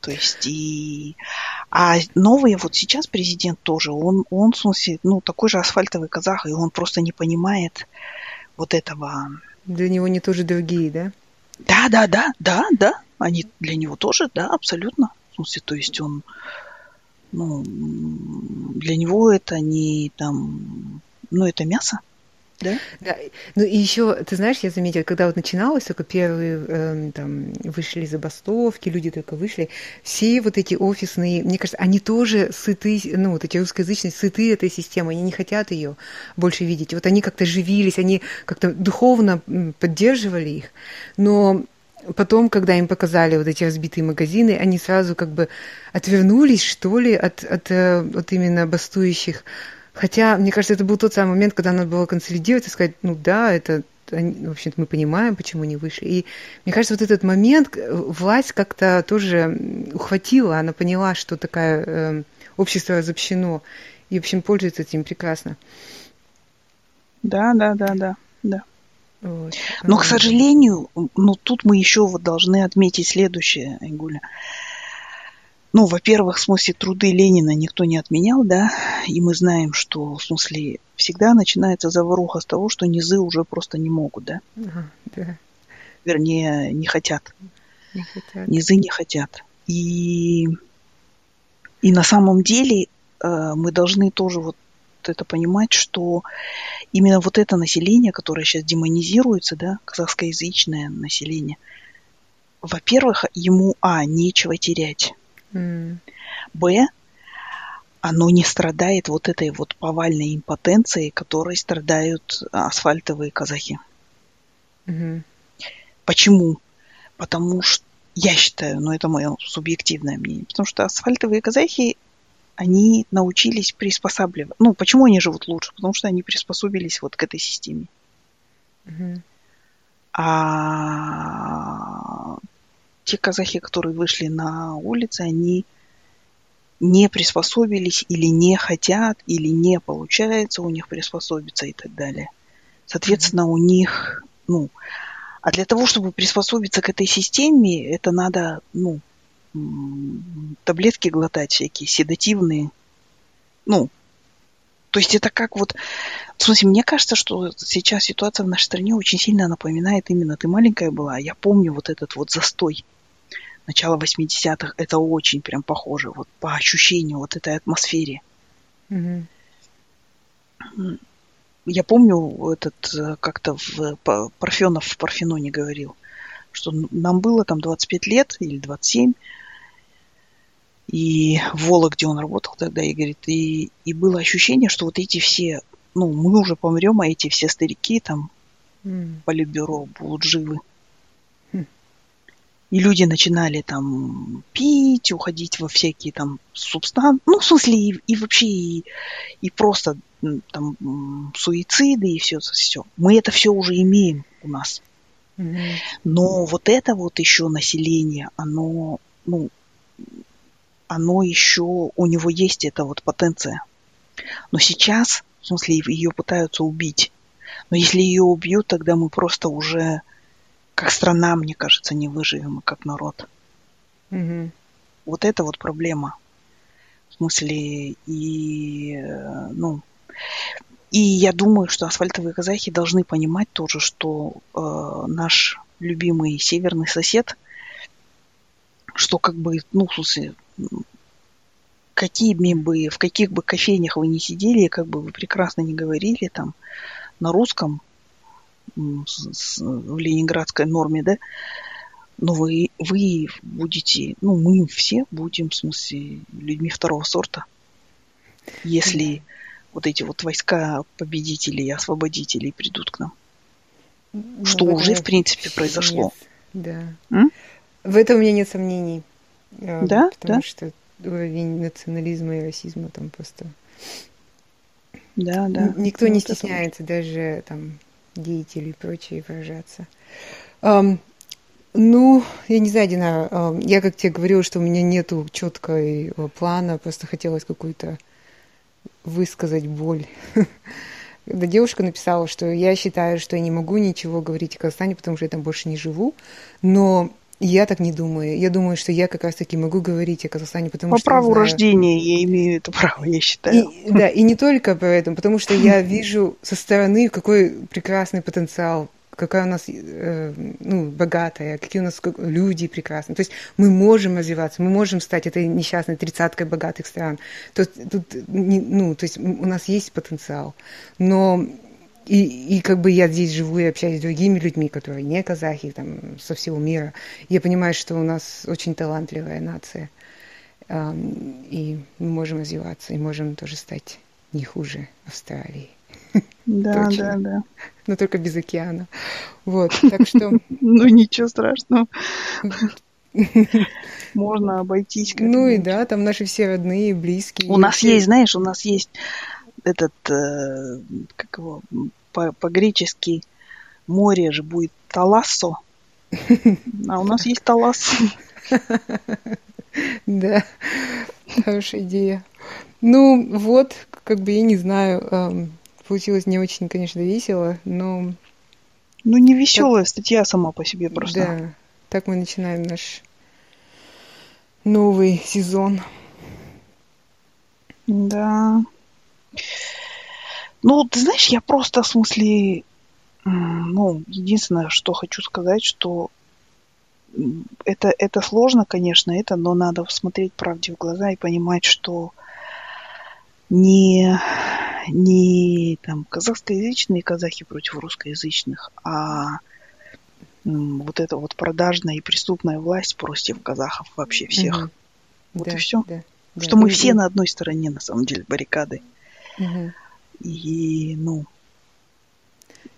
То есть и... А новый вот сейчас президент тоже, он, он, в смысле, ну, такой же асфальтовый казах, и он просто не понимает вот этого... Для него не тоже другие, да? Да, да, да, да, да. Они для него тоже, да, абсолютно. В смысле, то есть он, ну, для него это не там ну, это мясо, да? Да. Ну и еще, ты знаешь, я заметила, когда вот начиналось, только первые э, там вышли забастовки, люди только вышли, все вот эти офисные, мне кажется, они тоже сыты, ну вот эти русскоязычные сыты этой системы, они не хотят ее больше видеть. Вот они как-то живились, они как-то духовно поддерживали их, но потом, когда им показали вот эти разбитые магазины, они сразу как бы отвернулись, что ли, от, от, э, от именно бастующих Хотя, мне кажется, это был тот самый момент, когда надо было консолидировать и сказать, ну да, это, в общем-то, мы понимаем, почему не вышли. И мне кажется, вот этот момент власть как-то тоже ухватила, она поняла, что такое э, общество разобщено, и, в общем, пользуется этим прекрасно. Да, да, да, да, да. Вот. Но, к сожалению, ну, тут мы еще вот должны отметить следующее, Айгуля. Ну, во-первых, в смысле труды Ленина никто не отменял, да, и мы знаем, что, в смысле, всегда начинается заваруха с того, что низы уже просто не могут, да? Да. Вернее, не хотят. Не хотят. Низы не хотят. И, и на самом деле э, мы должны тоже вот это понимать, что именно вот это население, которое сейчас демонизируется, да, казахскоязычное население, во-первых, ему, а, нечего терять. Mm. Б, оно не страдает вот этой вот повальной импотенцией, которой страдают асфальтовые казахи. Mm-hmm. Почему? Потому что я считаю, но это мое субъективное мнение, потому что асфальтовые казахи они научились приспосабливаться. Ну, почему они живут лучше? Потому что они приспособились вот к этой системе. Мгм. А те казахи, которые вышли на улицы, они не приспособились или не хотят, или не получается у них приспособиться и так далее. Соответственно, у них, ну, а для того, чтобы приспособиться к этой системе, это надо, ну, таблетки глотать всякие, седативные. Ну, то есть это как вот... В смысле, мне кажется, что сейчас ситуация в нашей стране очень сильно напоминает именно ты маленькая была, а я помню вот этот вот застой начала 80-х. Это очень прям похоже вот по ощущению вот этой атмосфере. Мгм. Я помню этот э, как-то в Парфенов в Парфеноне говорил, что нам было там 25 лет или 27, и в Вологде он работал тогда, и говорит, и, и было ощущение, что вот эти все, ну, мы уже помрем, а эти все старики там М. политбюро будут живы. Хм. И люди начинали там пить, уходить во всякие там субстанции. Ну, в смысле, и, и вообще, и, и просто там суициды и все, все. Мы это все уже имеем у нас. Мгм. Но вот это вот еще население, оно, ну, оно еще, у него есть эта вот потенция. Но сейчас, в смысле, ее пытаются убить. Но если ее убьют, тогда мы просто уже, как страна, мне кажется, не выживем, и как народ. Мгм. Вот это вот проблема. В смысле, и, ну, и я думаю, что асфальтовые казахи должны понимать тоже, что э, наш любимый северный сосед, что как бы, ну, в смысле, какими бы, в каких бы кофейнях вы ни сидели, как бы вы прекрасно не говорили там на русском, в ленинградской норме, да, но вы, вы будете, ну, мы все будем, в смысле, людьми второго сорта, если вот эти вот войска победителей и освободителей придут к нам. Ну, Что уже, в принципе, произошло. нет, Да. М? В этом у меня нет сомнений. Да? Потому Да? что уровень национализма и расизма там просто... Да, да. Никто Ну, не вот это стесняется, даже там деятели и прочие выражаться. Ам, ну, я не знаю, Дина, ам, я как тебе говорила, что у меня нету четкой плана, просто хотелось какую-то высказать боль. Когда девушка написала, что я считаю, что я не могу ничего говорить о Казахстане, потому что я там больше не живу, но я так не думаю. Я думаю, что я как раз-таки могу говорить о Казахстане, потому По что я праву знаю- рождения я имею это право, я считаю. и, да, и не только поэтому, потому что я вижу со стороны, какой прекрасный потенциал, какая у нас э, ну, богатая, какие у нас люди прекрасные. То есть мы можем развиваться, мы можем стать этой несчастной тридцаткой богатых стран. То тут, ну, то есть у нас есть потенциал. Но и, и как бы я здесь живу и общаюсь с другими людьми, которые не казахи, там, со всего мира. Я понимаю, что у нас очень талантливая нация. И мы можем развиваться, и можем тоже стать не хуже Австралии. Да, точно. да, да. Но только без океана. Вот, так что, Ну, ничего страшного. Можно обойтись. ну и да, там наши все родные, близкие. У нас есть, знаешь, у нас есть этот, э, как его, по- по-гречески море же будет Талассо, а у нас есть Талас. Да, хорошая идея. Ну, вот, как бы я не знаю, ам, получилось не очень, конечно, весело, но Ну, не веселая статья сама по себе просто. да, так мы начинаем наш новый сезон. Да. Ну, ты знаешь, я просто, в смысле, ну, единственное, что хочу сказать, что это, это сложно, конечно, это, но надо смотреть правде в глаза и понимать, что не, не там казахскоязычные казахи против русскоязычных, а вот эта вот продажная и преступная власть против казахов вообще всех. Мгм. Вот Да, и все. да, да. Что мы все на одной стороне, на самом деле, баррикады. Мгм. И, ну,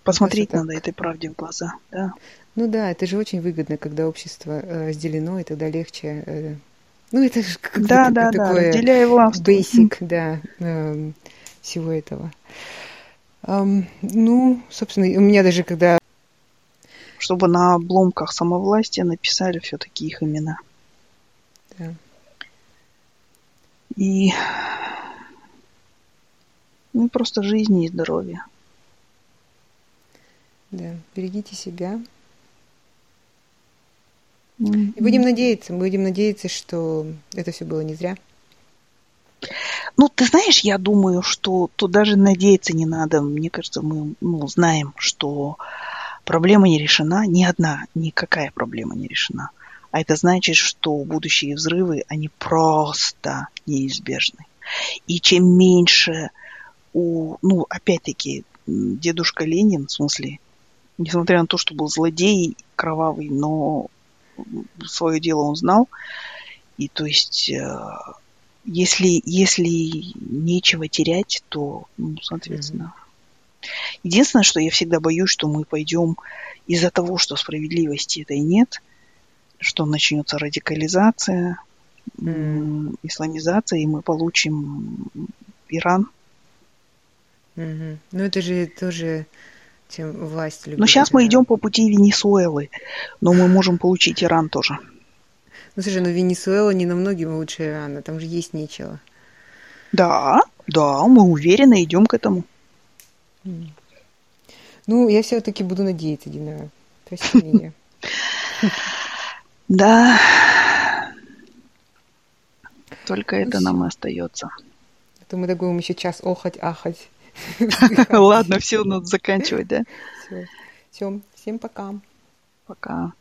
посмотреть надо этой правде в глаза, да. Ну да, это же очень выгодно, когда общество э, разделено, и тогда легче э, Ну, это же как да, да, да, разделяя власть. Basic, да, эм, всего этого. Um, ну, собственно, у меня даже когда... Чтобы на обломках самовластия написали все-таки их имена. Да. И ну, просто жизни и здоровья. Да, берегите себя. Mm-hmm. И будем надеяться, будем надеяться, что это все было не зря. Ну, ты знаешь, я думаю, что тут даже надеяться не надо. Мне кажется, мы ну, знаем, что проблема не решена, ни одна, никакая проблема не решена. А это значит, что будущие взрывы, они просто неизбежны. И чем меньше у, ну, опять-таки, дедушка Ленин, в смысле, несмотря на то, что был злодей кровавый, но свое дело он знал. И то есть э, если, если нечего терять, то, ну, соответственно. Mm-hmm. Единственное, что я всегда боюсь, что мы пойдем из-за того, что справедливости этой нет, что начнется радикализация, mm-hmm. исламизация, и мы получим Иран. Mm-hmm. Ну, это же тоже чем власть любит. Но сейчас мы идем по пути Венесуэлы, но мы можем получить Иран тоже. Ну, слушай, ну Венесуэла не намного лучше Ирана, там же есть нечего. Да, да, мы уверенно идем к этому. Ну, я все-таки буду надеяться, Дина. Прости меня. Да. Только это нам и остается. А то мы так будем еще час охать, ахать. Ладно, все, надо заканчивать, да? Все. Все. Всем пока. Пока.